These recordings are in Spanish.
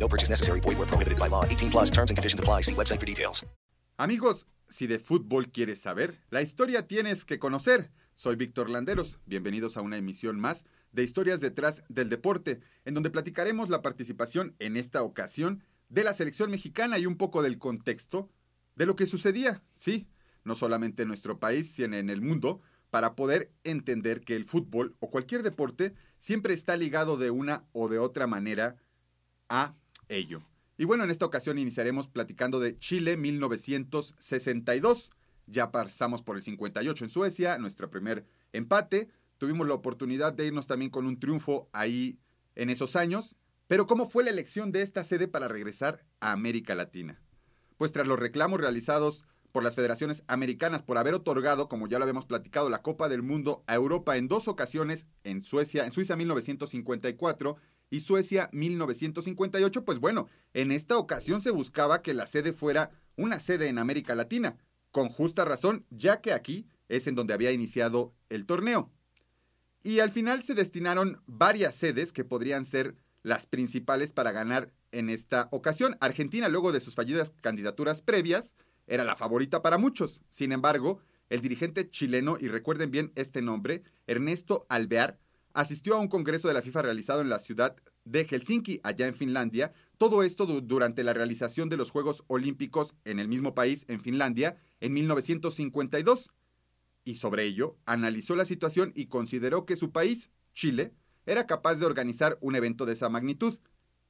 No purchase necessary. Void where prohibited by law. 18 plus terms and conditions apply. See website for details. Amigos, si de fútbol quieres saber, la historia tienes que conocer. Soy Víctor Landeros. Bienvenidos a una emisión más de Historias detrás del deporte, en donde platicaremos la participación en esta ocasión de la selección mexicana y un poco del contexto de lo que sucedía, sí, no solamente en nuestro país, sino en el mundo, para poder entender que el fútbol o cualquier deporte siempre está ligado de una o de otra manera a ello. Y bueno, en esta ocasión iniciaremos platicando de Chile 1962. Ya pasamos por el 58 en Suecia, nuestro primer empate. Tuvimos la oportunidad de irnos también con un triunfo ahí en esos años. Pero ¿cómo fue la elección de esta sede para regresar a América Latina? Pues tras los reclamos realizados por las federaciones americanas por haber otorgado, como ya lo habíamos platicado, la Copa del Mundo a Europa en dos ocasiones, en Suecia, en Suiza 1954 y Suecia 1958, pues bueno, en esta ocasión se buscaba que la sede fuera una sede en América Latina, con justa razón, ya que aquí es en donde había iniciado el torneo. Y al final se destinaron varias sedes que podrían ser las principales para ganar en esta ocasión. Argentina, luego de sus fallidas candidaturas previas, era la favorita para muchos. Sin embargo, el dirigente chileno, y recuerden bien este nombre, Ernesto Alvear, asistió a un congreso de la FIFA realizado en la ciudad de Helsinki, allá en Finlandia. Todo esto durante la realización de los Juegos Olímpicos en el mismo país, en Finlandia, en 1952. Y sobre ello, analizó la situación y consideró que su país, Chile, era capaz de organizar un evento de esa magnitud.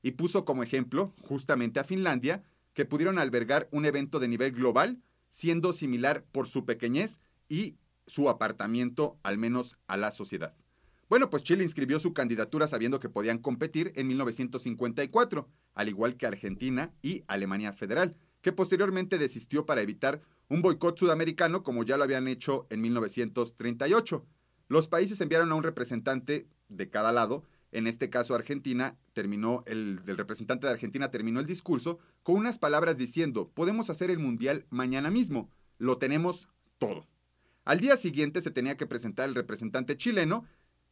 Y puso como ejemplo, justamente a Finlandia, que pudieron albergar un evento de nivel global, siendo similar por su pequeñez y su apartamiento, al menos a la sociedad. Bueno, pues Chile inscribió su candidatura sabiendo que podían competir en 1954, al igual que Argentina y Alemania Federal, que posteriormente desistió para evitar un boicot sudamericano como ya lo habían hecho en 1938. Los países enviaron a un representante de cada lado, en este caso Argentina, terminó el, representante de Argentina terminó el discurso con unas palabras diciendo, podemos hacer el mundial mañana mismo, lo tenemos todo. Al día siguiente se tenía que presentar el representante chileno,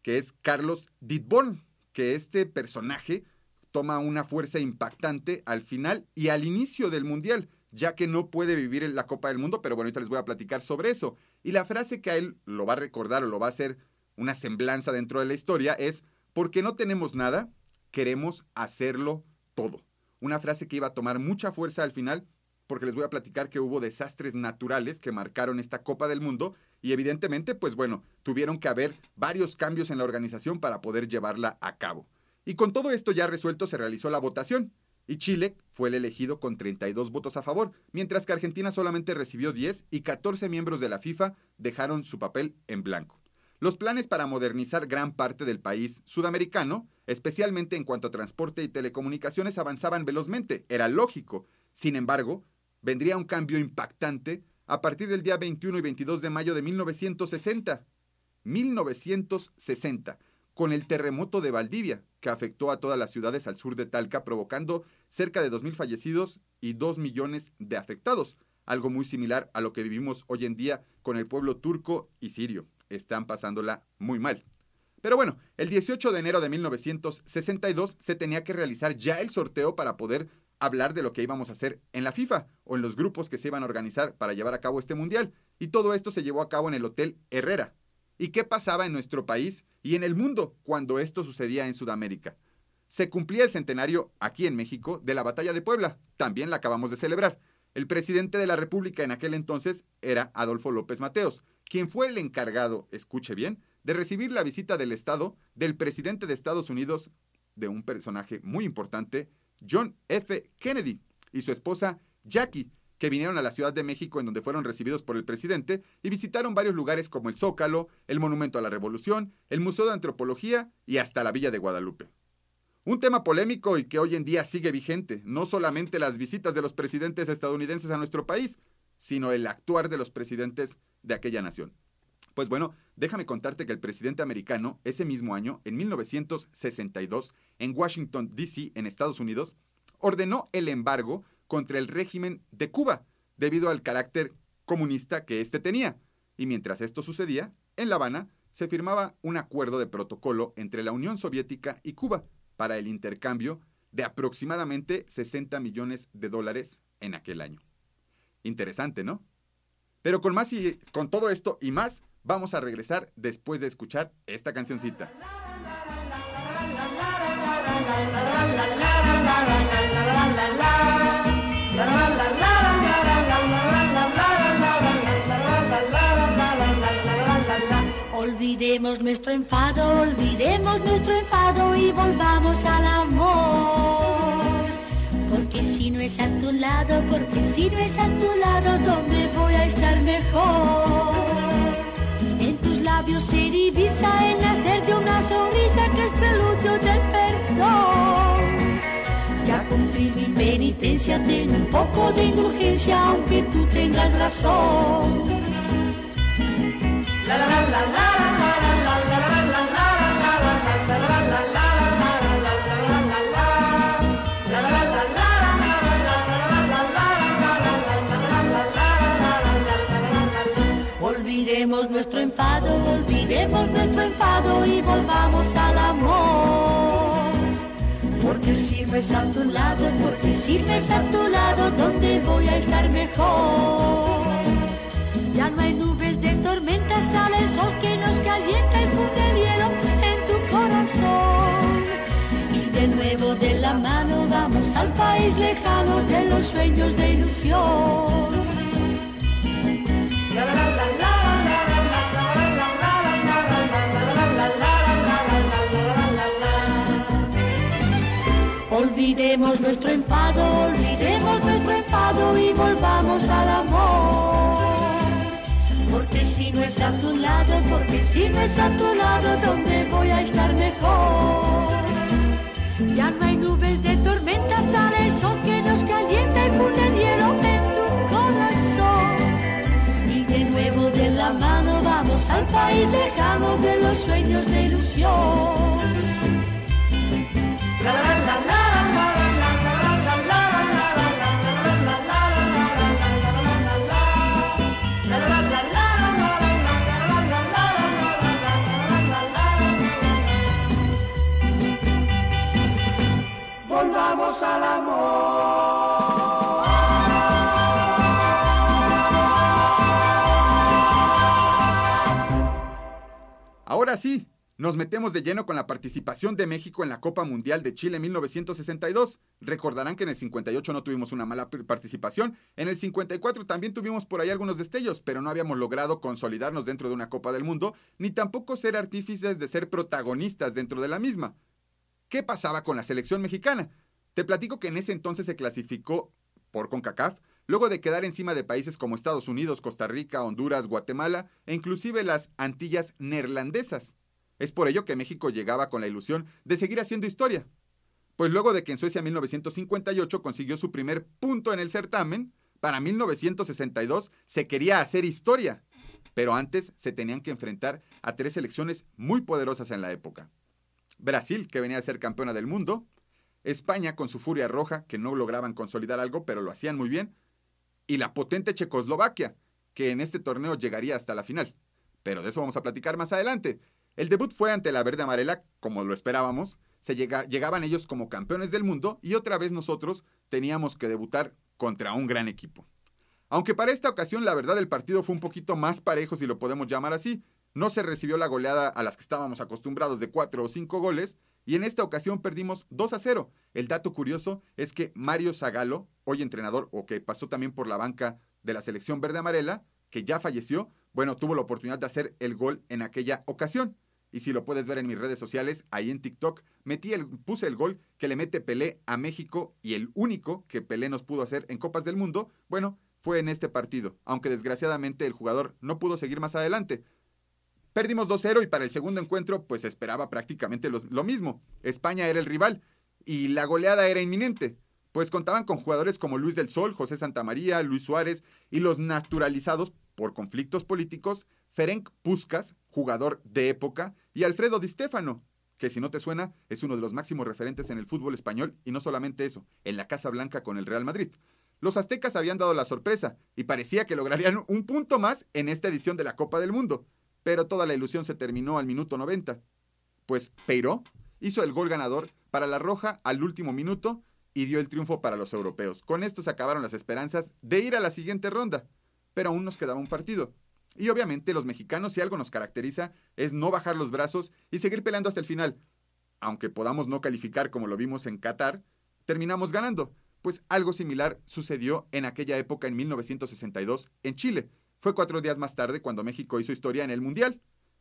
que es Carlos Ditborn, que este personaje toma una fuerza impactante al final y al inicio del Mundial, ya que no puede vivir en la Copa del Mundo, pero bueno, ahorita les voy a platicar sobre eso. Y la frase que a él lo va a recordar o lo va a hacer una semblanza dentro de la historia es, porque no tenemos nada, queremos hacerlo todo. Una frase que iba a tomar mucha fuerza al final, porque les voy a platicar que hubo desastres naturales que marcaron esta Copa del Mundo y evidentemente, pues bueno, tuvieron que haber varios cambios en la organización para poder llevarla a cabo. Y con todo esto ya resuelto se realizó la votación y Chile fue el elegido con 32 votos a favor, mientras que Argentina solamente recibió 10 y 14 miembros de la FIFA dejaron su papel en blanco. Los planes para modernizar gran parte del país sudamericano, especialmente en cuanto a transporte y telecomunicaciones, avanzaban velozmente. Era lógico. Sin embargo, vendría un cambio impactante a partir del día 21 y 22 de mayo de 1960. 1960, con el terremoto de Valdivia, que afectó a todas las ciudades al sur de Talca, provocando cerca de 2.000 fallecidos y 2 millones de afectados, algo muy similar a lo que vivimos hoy en día con el pueblo turco y sirio. Están pasándola muy mal. Pero bueno, el 18 de enero de 1962 se tenía que realizar ya el sorteo para poder hablar de lo que íbamos a hacer en la FIFA o en los grupos que se iban a organizar para llevar a cabo este mundial. Y todo esto se llevó a cabo en el Hotel Herrera. ¿Y qué pasaba en nuestro país y en el mundo cuando esto sucedía en Sudamérica? Se cumplía el centenario aquí en México de la Batalla de Puebla. También la acabamos de celebrar. El presidente de la República en aquel entonces era Adolfo López Mateos, quien fue el encargado, escuche bien, de recibir la visita del Estado del presidente de Estados Unidos, de un personaje muy importante, John F. Kennedy, y su esposa Jackie, que vinieron a la Ciudad de México en donde fueron recibidos por el presidente y visitaron varios lugares como el Zócalo, el Monumento a la Revolución, el Museo de Antropología y hasta la Villa de Guadalupe. Un tema polémico y que hoy en día sigue vigente, no solamente las visitas de los presidentes estadounidenses a nuestro país, sino el actuar de los presidentes de aquella nación. Pues bueno, déjame contarte que el presidente americano, ese mismo año, en 1962, en Washington, D.C., en Estados Unidos, ordenó el embargo contra el régimen de Cuba, debido al carácter comunista que éste tenía. Y mientras esto sucedía, en La Habana se firmaba un acuerdo de protocolo entre la Unión Soviética y Cuba para el intercambio de aproximadamente 60 millones de dólares en aquel año. Interesante, ¿no? Pero con más y con todo esto y más, vamos a regresar después de escuchar esta cancioncita. Olvidemos nuestro enfado, olvidemos nuestro enfado y volvamos al amor. Porque si no es a tu lado, porque si no es a tu lado, ¿dónde voy a estar mejor? Ten un poco de indulgencia, aunque tú tengas razón. Olvidemos nuestro enfado, olvidemos nuestro enfado y volvamos al amor. Porque si no es a tu lado, porque si no es a tu lado, ¿dónde voy a estar mejor? Ya no hay nubes de tormenta, sale el sol que nos calienta y funde el hielo en tu corazón. Y de nuevo de la mano vamos al país lejano de los sueños de ilusión. Olvidemos nuestro enfado, olvidemos nuestro enfado y volvamos al amor. Porque si no es a tu lado, porque si no es a tu lado, ¿dónde voy a estar mejor? Ya no hay nubes de tormenta, sale el sol que nos calienta y pone el hielo en tu corazón. Y de nuevo de la mano vamos al país lejano de los sueños de ilusión. La, la, la, la. Nos metemos de lleno con la participación de México en la Copa Mundial de Chile 1962. Recordarán que en el 58 no tuvimos una mala participación, en el 54 también tuvimos por ahí algunos destellos, pero no habíamos logrado consolidarnos dentro de una Copa del Mundo, ni tampoco ser artífices de ser protagonistas dentro de la misma. ¿Qué pasaba con la selección mexicana? Te platico que en ese entonces se clasificó por CONCACAF, luego de quedar encima de países como Estados Unidos, Costa Rica, Honduras, Guatemala e inclusive las Antillas neerlandesas. Es por ello que México llegaba con la ilusión de seguir haciendo historia. Pues luego de que en Suecia 1958 consiguió su primer punto en el certamen, para 1962 se quería hacer historia. Pero antes se tenían que enfrentar a tres selecciones muy poderosas en la época. Brasil, que venía a ser campeona del mundo, España con su furia roja, que no lograban consolidar algo, pero lo hacían muy bien, y la potente Checoslovaquia, que en este torneo llegaría hasta la final. Pero de eso vamos a platicar más adelante. El debut fue ante la verde amarela, como lo esperábamos. Se llega, llegaban ellos como campeones del mundo y otra vez nosotros teníamos que debutar contra un gran equipo. Aunque para esta ocasión la verdad el partido fue un poquito más parejo, si lo podemos llamar así. No se recibió la goleada a las que estábamos acostumbrados de 4 o 5 goles, y en esta ocasión perdimos 2 a 0. El dato curioso es que Mario Zagalo, hoy entrenador o que pasó también por la banca de la selección verde amarela, que ya falleció, bueno, tuvo la oportunidad de hacer el gol en aquella ocasión. Y si lo puedes ver en mis redes sociales, ahí en TikTok, metí el, puse el gol que le mete Pelé a México y el único que Pelé nos pudo hacer en Copas del Mundo, bueno, fue en este partido, aunque desgraciadamente el jugador no pudo seguir más adelante. Perdimos 2-0 y para el segundo encuentro pues esperaba prácticamente lo, mismo. España era el rival y la goleada era inminente, pues contaban con jugadores como Luis del Sol, José Santamaría, Luis Suárez y los naturalizados por conflictos políticos, Ferenc Puskas, jugador de época, y Alfredo Di Stefano, que si no te suena, es uno de los máximos referentes en el fútbol español y no solamente eso, en la Casa Blanca con el Real Madrid. Los aztecas habían dado la sorpresa y parecía que lograrían un punto más en esta edición de la Copa del Mundo, pero toda la ilusión se terminó al minuto 90. Pues Peiró hizo el gol ganador para la Roja al último minuto y dio el triunfo para los europeos. Con esto se acabaron las esperanzas de ir a la siguiente ronda, pero aún nos quedaba un partido. Y obviamente los mexicanos, si algo nos caracteriza, es no bajar los brazos y seguir peleando hasta el final. Aunque podamos no calificar como lo vimos en Qatar, terminamos ganando, pues algo similar sucedió en aquella época en 1962 en Chile. Fue cuatro días más tarde cuando México hizo historia en el Mundial.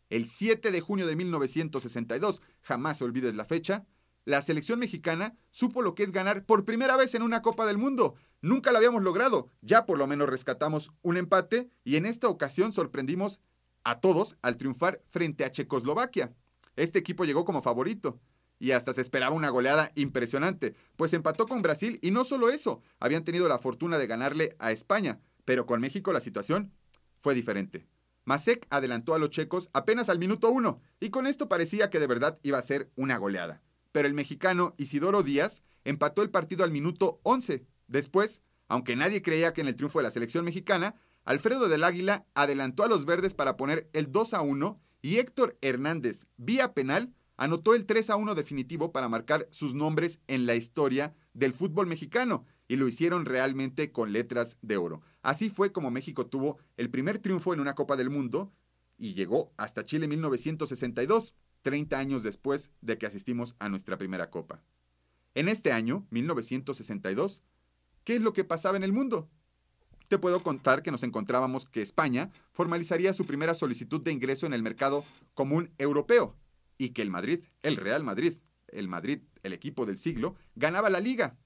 El 7 de junio de 1962, jamás olvides la fecha, la selección mexicana supo lo que es ganar por primera vez en una Copa del Mundo. Nunca lo habíamos logrado. Ya por lo menos rescatamos un empate y en esta ocasión sorprendimos a todos al triunfar frente a Checoslovaquia. Este equipo llegó como favorito y hasta se esperaba una goleada impresionante, pues empató con Brasil y no solo eso, habían tenido la fortuna de ganarle a España, pero con México la situación fue diferente. Masek adelantó a los checos apenas al minuto uno y con esto parecía que de verdad iba a ser una goleada pero el mexicano Isidoro Díaz empató el partido al minuto 11. Después, aunque nadie creía que en el triunfo de la selección mexicana, Alfredo del Águila adelantó a los verdes para poner el 2 a 1 y Héctor Hernández, vía penal, anotó el 3 a 1 definitivo para marcar sus nombres en la historia del fútbol mexicano y lo hicieron realmente con letras de oro. Así fue como México tuvo el primer triunfo en una Copa del Mundo y llegó hasta Chile 1962. 30 años después de que asistimos a nuestra primera copa. En este año, 1962, ¿qué es lo que pasaba en el mundo? Te puedo contar que nos encontrábamos que España formalizaría su primera solicitud de ingreso en el mercado común europeo y que el Madrid, el Real Madrid, el Madrid, el equipo del siglo, ganaba la liga.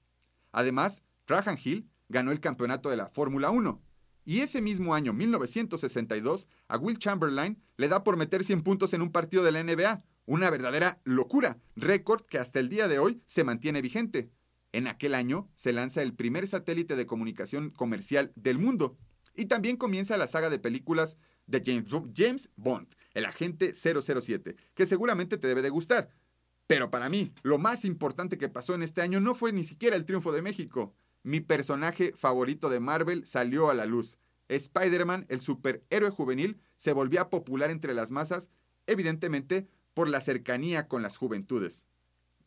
Además, Trajan Hill ganó el campeonato de la Fórmula 1. Y ese mismo año, 1962, a Will Chamberlain le da por meter 100 puntos en un partido de la NBA, una verdadera locura, récord que hasta el día de hoy se mantiene vigente. En aquel año se lanza el primer satélite de comunicación comercial del mundo y también comienza la saga de películas de James, Bond, el agente 007, que seguramente te debe de gustar. Pero para mí, lo más importante que pasó en este año no fue ni siquiera el triunfo de México. Mi personaje favorito de Marvel salió a la luz. Spider-Man, el superhéroe juvenil, se volvía popular entre las masas, evidentemente por la cercanía con las juventudes.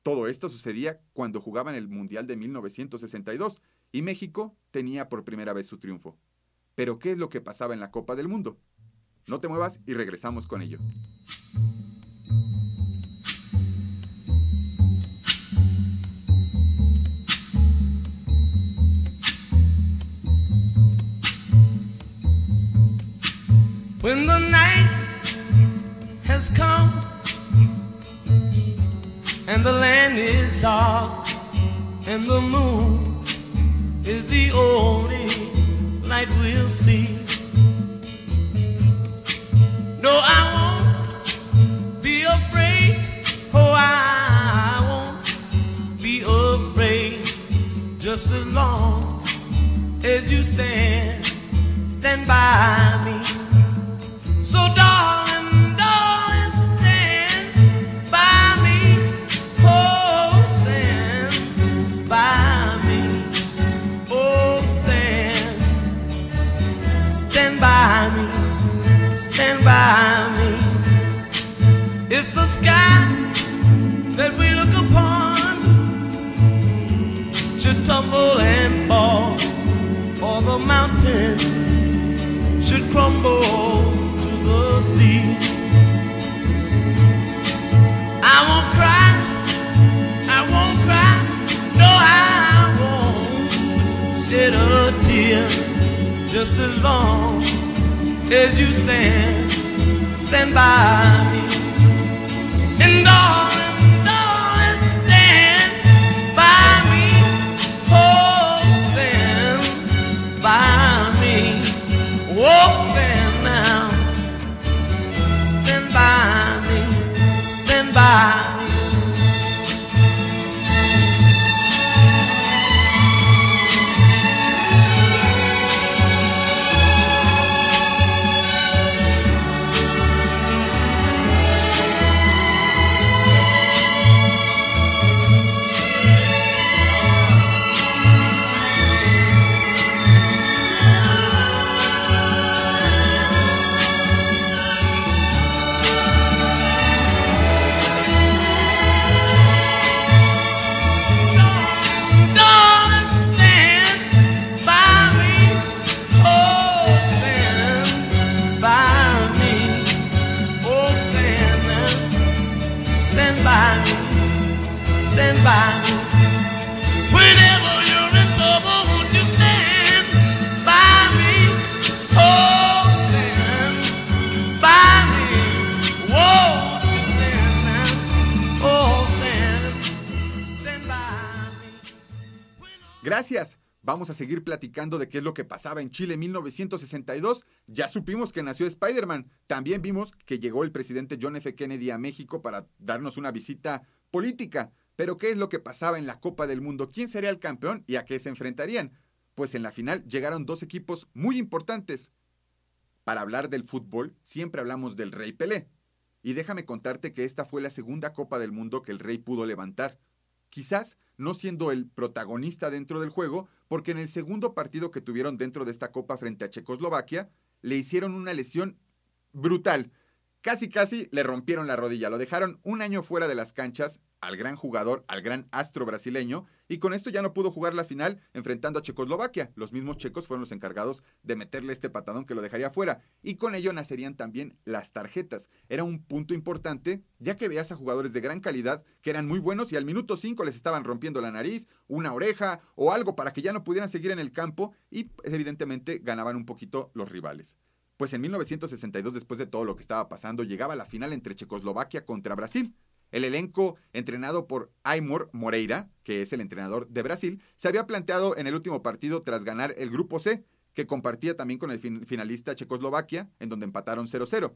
Todo esto sucedía cuando jugaban el Mundial de 1962 y México tenía por primera vez su triunfo. Pero ¿qué es lo que pasaba en la Copa del Mundo? No te muevas y regresamos con ello. When the night has come and the land is dark, and the moon is the only light we'll see. I won't cry, I won't cry, no, I won't shed a tear. Just as long as you stand, stand by me. And all Gracias. Vamos a seguir platicando de qué es lo que pasaba en Chile en 1962. Ya supimos que nació Spider-Man. También vimos que llegó el presidente John F. Kennedy a México para darnos una visita política. Pero ¿qué es lo que pasaba en la Copa del Mundo? ¿Quién sería el campeón y a qué se enfrentarían? Pues en la final llegaron dos equipos muy importantes. Para hablar del fútbol, siempre hablamos del Rey Pelé. Y déjame contarte que esta fue la segunda Copa del Mundo que el Rey pudo levantar. Quizás no siendo el protagonista dentro del juego, porque en el segundo partido que tuvieron dentro de esta Copa frente a Checoslovaquia, le hicieron una lesión brutal. Casi, casi le rompieron la rodilla, lo dejaron un año fuera de las canchas al gran jugador, al gran astro brasileño, y con esto ya no pudo jugar la final enfrentando a Checoslovaquia. Los mismos checos fueron los encargados de meterle este patadón que lo dejaría fuera, y con ello nacerían también las tarjetas. Era un punto importante, ya que veías a jugadores de gran calidad que eran muy buenos y al minuto 5 les estaban rompiendo la nariz, una oreja o algo para que ya no pudieran seguir en el campo y evidentemente ganaban un poquito los rivales. Pues en 1962, después de todo lo que estaba pasando, llegaba la final entre Checoslovaquia contra Brasil. El elenco, entrenado por Aymor Moreira, que es el entrenador de Brasil, se había planteado en el último partido tras ganar el Grupo C, que compartía también con el finalista Checoslovaquia, en donde empataron 0-0.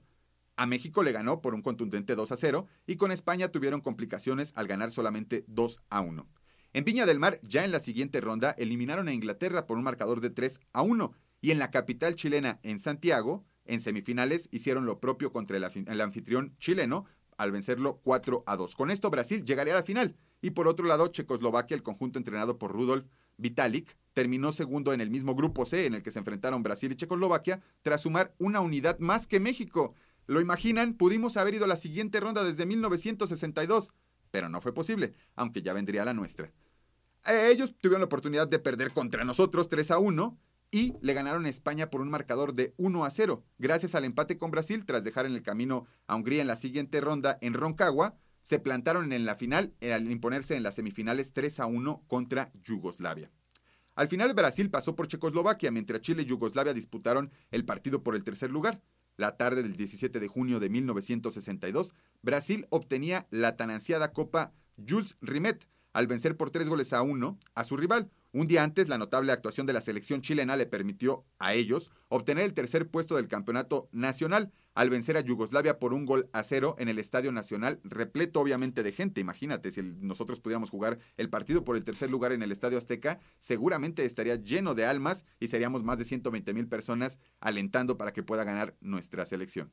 A México le ganó por un contundente 2 0 y con España tuvieron complicaciones al ganar solamente 2 1. En Viña del Mar, ya en la siguiente ronda, eliminaron a Inglaterra por un marcador de 3 1 y en la capital chilena, en Santiago, en semifinales hicieron lo propio contra el, anfitrión chileno al vencerlo 4 a 2. Con esto Brasil llegaría a la final. Y por otro lado, Checoslovaquia, el conjunto entrenado por Rudolf Vitalik, terminó segundo en el mismo grupo C en el que se enfrentaron Brasil y Checoslovaquia, tras sumar una unidad más que México. ¿Lo imaginan? Pudimos haber ido a la siguiente ronda desde 1962, pero no fue posible, aunque ya vendría la nuestra. Eh, ellos tuvieron la oportunidad de perder contra nosotros 3 a 1, y le ganaron a España por un marcador de 1 a 0, gracias al empate con Brasil tras dejar en el camino a Hungría en la siguiente ronda en Roncagua. Se plantaron en la final al imponerse en las semifinales 3 a 1 contra Yugoslavia. Al final Brasil pasó por Checoslovaquia, mientras Chile y Yugoslavia disputaron el partido por el tercer lugar. La tarde del 17 de junio de 1962, Brasil obtenía la tan ansiada Copa Jules Rimet al vencer por tres goles a uno a su rival, un día antes, la notable actuación de la selección chilena le permitió a ellos obtener el tercer puesto del campeonato nacional al vencer a Yugoslavia por un gol a cero en el Estadio Nacional, repleto obviamente de gente. Imagínate, si nosotros pudiéramos jugar el partido por el tercer lugar en el Estadio Azteca, seguramente estaría lleno de almas y seríamos más de 120 mil personas alentando para que pueda ganar nuestra selección.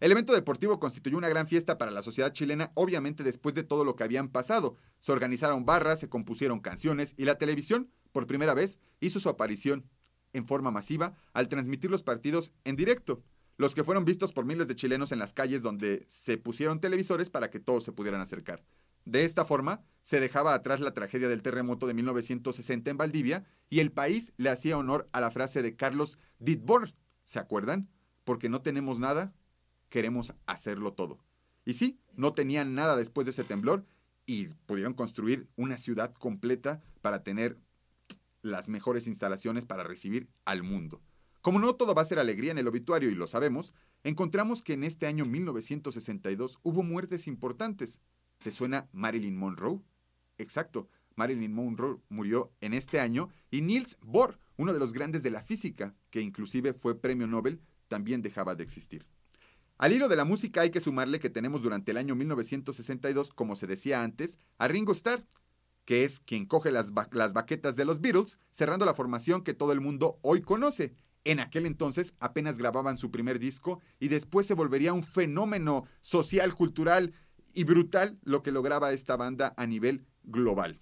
El evento deportivo constituyó una gran fiesta para la sociedad chilena, obviamente después de todo lo que habían pasado. Se organizaron barras, se compusieron canciones y la televisión, por primera vez, hizo su aparición en forma masiva al transmitir los partidos en directo, los que fueron vistos por miles de chilenos en las calles donde se pusieron televisores para que todos se pudieran acercar. De esta forma, se dejaba atrás la tragedia del terremoto de 1960 en Valdivia y el país le hacía honor a la frase de Carlos Dittborn. ¿Se acuerdan? Porque no tenemos nada, queremos hacerlo todo. Y sí, no tenían nada después de ese temblor y pudieron construir una ciudad completa para tener las mejores instalaciones para recibir al mundo. Como no todo va a ser alegría en el obituario y lo sabemos, encontramos que en este año 1962 hubo muertes importantes. ¿Te suena Marilyn Monroe? Exacto, Marilyn Monroe murió en este año y Niels Bohr, uno de los grandes de la física, que inclusive fue premio Nobel, también dejaba de existir. Al hilo de la música hay que sumarle que tenemos durante el año 1962, como se decía antes, a Ringo Starr, que es quien coge las, las baquetas de los Beatles, cerrando la formación que todo el mundo hoy conoce. En aquel entonces apenas grababan su primer disco y después se volvería un fenómeno social, cultural y brutal lo que lograba esta banda a nivel global.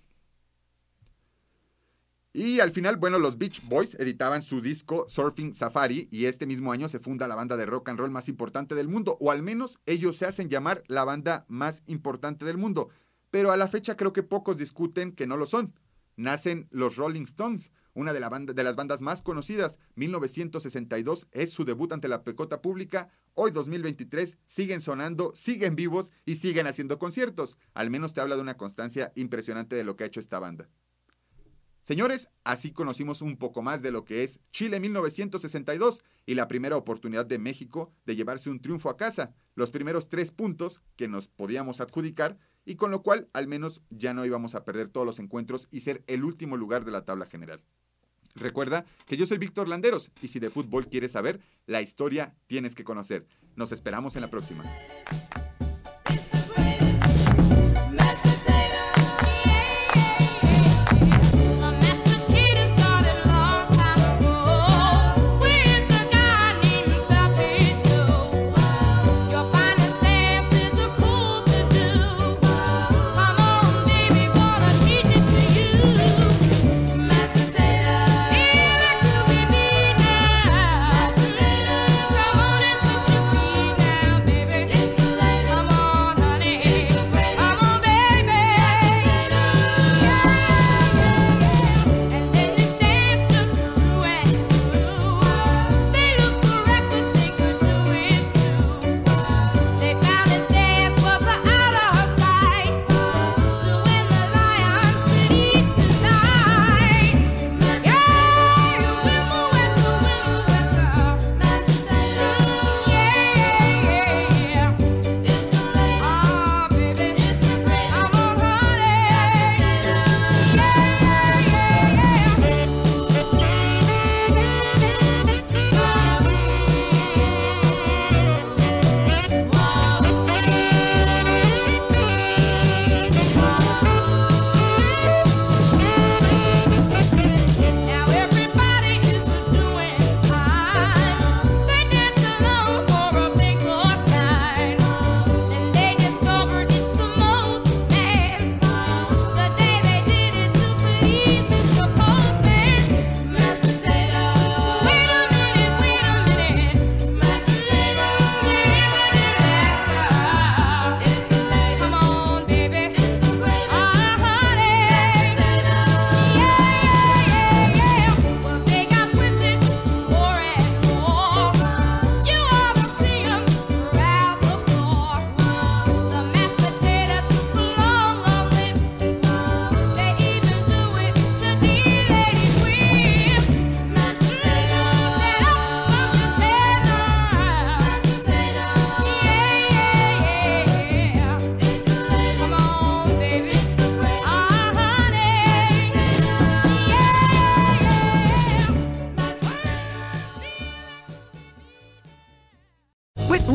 Y al final, bueno, los Beach Boys editaban su disco Surfing Safari y este mismo año se funda la banda de rock and roll más importante del mundo, o al menos ellos se hacen llamar la banda más importante del mundo. Pero a la fecha creo que pocos discuten que no lo son. Nacen los Rolling Stones, una de, las bandas más conocidas. 1962 es su debut ante la pecota pública. Hoy 2023 siguen sonando, siguen vivos y siguen haciendo conciertos. Al menos te habla de una constancia impresionante de lo que ha hecho esta banda. Señores, así conocimos un poco más de lo que es Chile 1962 y la primera oportunidad de México de llevarse un triunfo a casa, los primeros tres puntos que nos podíamos adjudicar y con lo cual al menos ya no íbamos a perder todos los encuentros y ser el último lugar de la tabla general. Recuerda que yo soy Víctor Landeros y si de fútbol quieres saber, la historia tienes que conocer. Nos esperamos en la próxima.